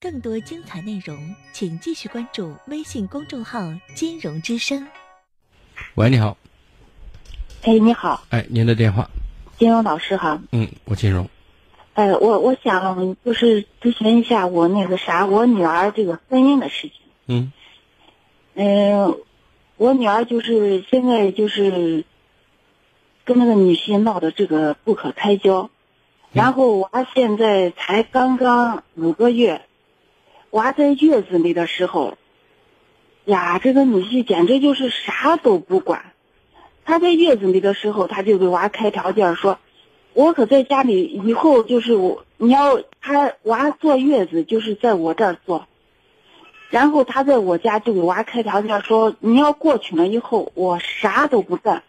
更多精彩内容，请继续关注微信公众号“金融之声”。喂，你好。哎，你好。哎，您的电话。金融老师哈。嗯，我金融。哎，我我想就是咨询一下我那个啥，我女儿这个婚姻的事情。嗯。嗯，我女儿就是现在就是跟那个女婿闹的这个不可开交，然后娃现在才刚刚五个月，娃在月子里的时候，呀，这个女婿简直就是啥都不管。他在月子里的时候，他就给娃开条件说：“我可在家里以后就是我，你要他娃坐月子就是在我这儿坐。”然后他在我家就给娃开条件说：“你要过去了以后，我啥都不干，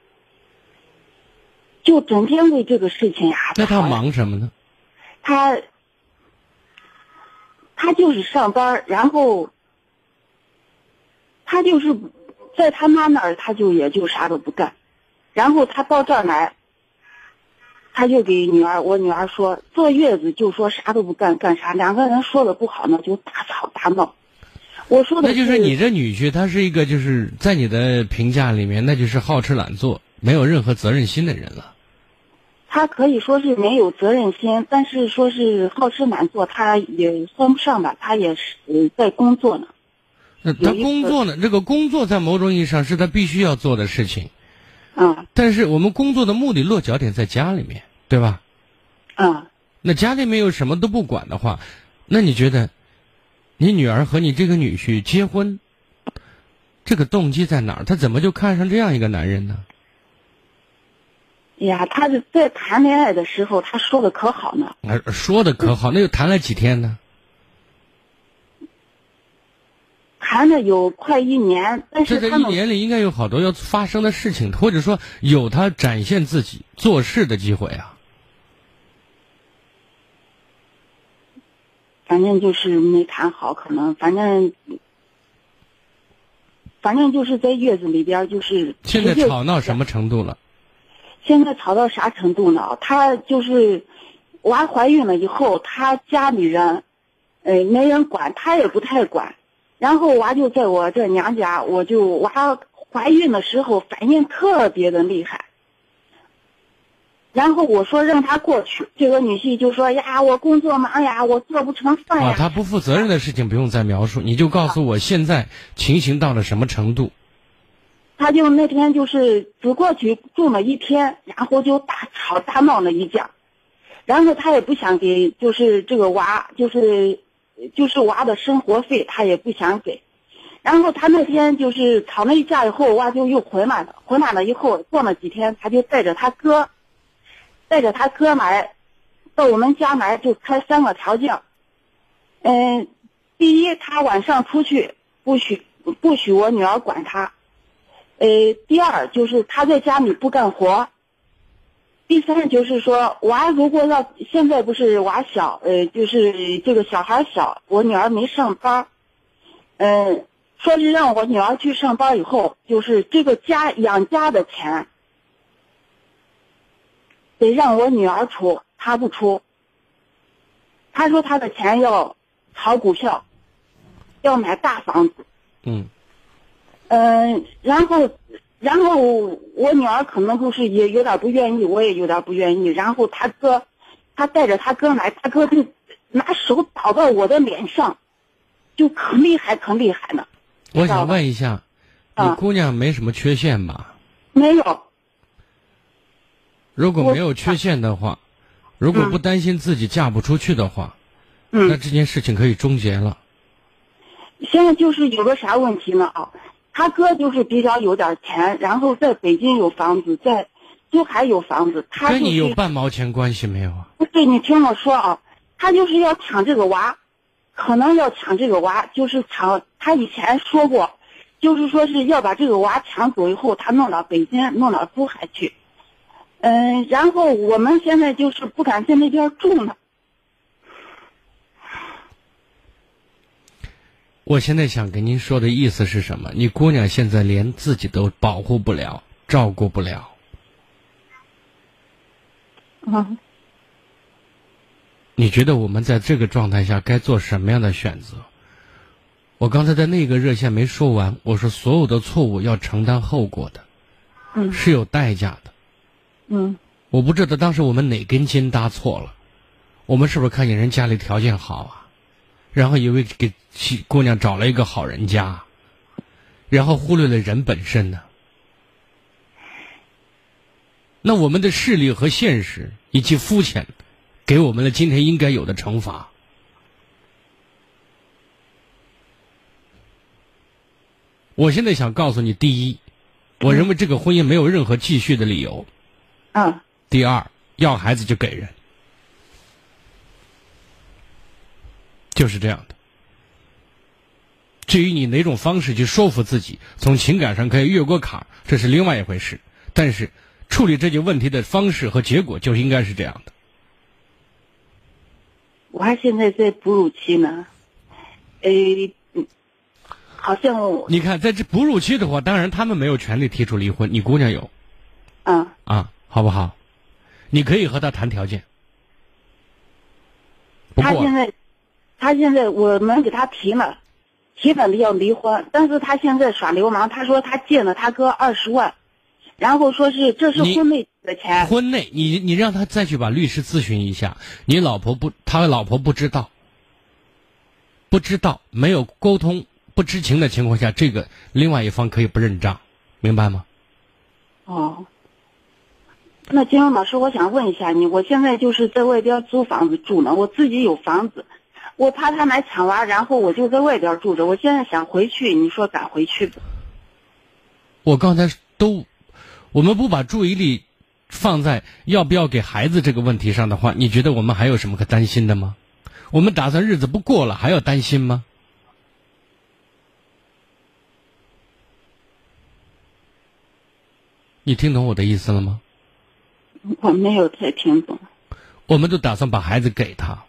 就整天为这个事情呀。”那他忙什么呢？他他就是上班，然后他就是在他妈那儿，他就也就啥都不干。然后他到这儿来，他就给女儿，我女儿说坐月子就说啥都不干，干啥？两个人说的不好呢，就大吵大闹。我说的那就是你这女婿，他是一个就是在你的评价里面，那就是好吃懒做，没有任何责任心的人了。他可以说是没有责任心，但是说是好吃懒做，他也算不上吧，他也是在工作呢。那他工作呢？这个工作在某种意义上是他必须要做的事情。嗯。但是我们工作的目的落脚点在家里面，对吧？嗯。那家里面又什么都不管的话，那你觉得？你女儿和你这个女婿结婚，这个动机在哪儿？他怎么就看上这样一个男人呢？呀，他是在谈恋爱的时候，他说的可好呢。说的可好，那又谈了几天呢？谈了有快一年，但是这个一年里应该有好多要发生的事情，或者说有他展现自己做事的机会啊。反正就是没谈好，可能反正，反正就是在月子里边就是。现在吵闹什么程度了？现在吵到啥程度呢？他就是娃怀孕了以后，他家里人，呃，没人管，他也不太管。然后娃就在我这娘家，我就娃怀孕的时候反应特别的厉害。然后我说让他过去，这个女婿就说呀，我工作忙呀，我做不成饭呀。啊，他不负责任的事情不用再描述，你就告诉我现在情形到了什么程度。他就那天就是只过去住了一天，然后就大吵大闹了一架，然后他也不想给，就是这个娃，就是就是娃的生活费，他也不想给。然后他那天就是吵了一架以后，娃就又回来了，回来了以后过了几天，他就带着他哥。带着他哥来，到我们家来就开三个条件。嗯，第一，他晚上出去不许不许我女儿管他。呃，第二就是他在家里不干活。第三就是说娃如果要现在不是娃小，呃，就是这个小孩小，我女儿没上班。嗯，说是让我女儿去上班以后，就是这个家养家的钱。得让我女儿出，他不出。他说他的钱要炒股票，要买大房子。嗯。嗯，然后，然后我女儿可能就是也有点不愿意，我也有点不愿意。然后他哥，他带着他哥来，他哥就拿手倒到我的脸上，就可厉害可厉害了。我想问一下，你姑娘没什么缺陷吧？没有。如果没有缺陷的话，如果不担心自己嫁不出去的话，那这件事情可以终结了。现在就是有个啥问题呢啊？他哥就是比较有点钱，然后在北京有房子，在珠海有房子。他跟你有半毛钱关系没有啊？不是，你听我说啊，他就是要抢这个娃，可能要抢这个娃，就是抢。他以前说过，就是说是要把这个娃抢走以后，他弄到北京，弄到珠海去。嗯，然后我们现在就是不敢在那边住了。我现在想跟您说的意思是什么？你姑娘现在连自己都保护不了，照顾不了。嗯。你觉得我们在这个状态下该做什么样的选择？我刚才在那个热线没说完，我说所有的错误要承担后果的，嗯是有代价的。嗯我不知道当时我们哪根筋搭错了，我们是不是看见人家里条件好啊，然后以为给妻姑娘找了一个好人家，然后忽略了人本身呢？那我们的势力和现实以及肤浅，给我们了今天应该有的惩罚。我现在想告诉你，第一，我认为这个婚姻没有任何继续的理由。嗯第二，要孩子就给人，就是这样的。至于你哪种方式去说服自己，从情感上可以越过坎儿，这是另外一回事。但是处理这些问题的方式和结果就应该是这样的。我还现在在哺乳期呢，诶，嗯好像我你看，在这哺乳期的话，当然他们没有权利提出离婚，你姑娘有嗯啊，好不好？你可以和他谈条件。不过他现在，他现在我们给他提了，提了要离婚，但是他现在耍流氓，他说他借了他哥二十万，然后说是这是婚内的钱，婚内，你你让他再去把律师咨询一下，你老婆不，他老婆不知道，不知道，没有沟通，不知情的情况下，这个另外一方可以不认账，明白吗？哦。那金荣老师，我想问一下你，我现在就是在外边租房子住呢，我自己有房子，我怕他来抢娃，然后我就在外边住着。我现在想回去，你说敢回去不？我刚才都，我们不把注意力放在要不要给孩子这个问题上的话，你觉得我们还有什么可担心的吗？我们打算日子不过了，还要担心吗？你听懂我的意思了吗？我没有太听懂。我们都打算把孩子给他。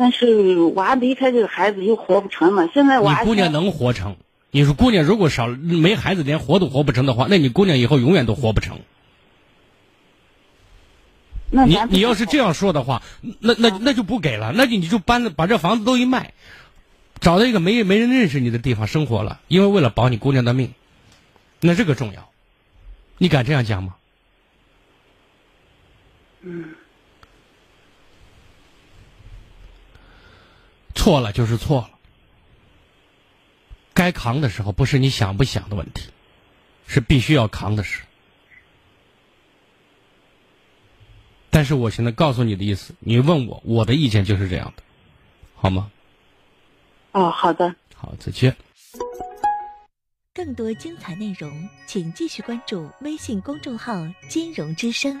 但是娃离开这个孩子又活不成了，现在你姑娘能活成？你说姑娘如果少没孩子，连活都活不成的话，那你姑娘以后永远都活不成。你那你你要是这样说的话，那那那就不给了，那你你就搬了，把这房子都一卖，找到一个没没人认识你的地方生活了，因为为了保你姑娘的命，那这个重要。你敢这样讲吗？嗯错了就是错了，该扛的时候不是你想不想的问题，是必须要扛的事。但是我现在告诉你的意思，你问我，我的意见就是这样的，好吗？哦，好的。好，再见。更多精彩内容，请继续关注微信公众号“金融之声”。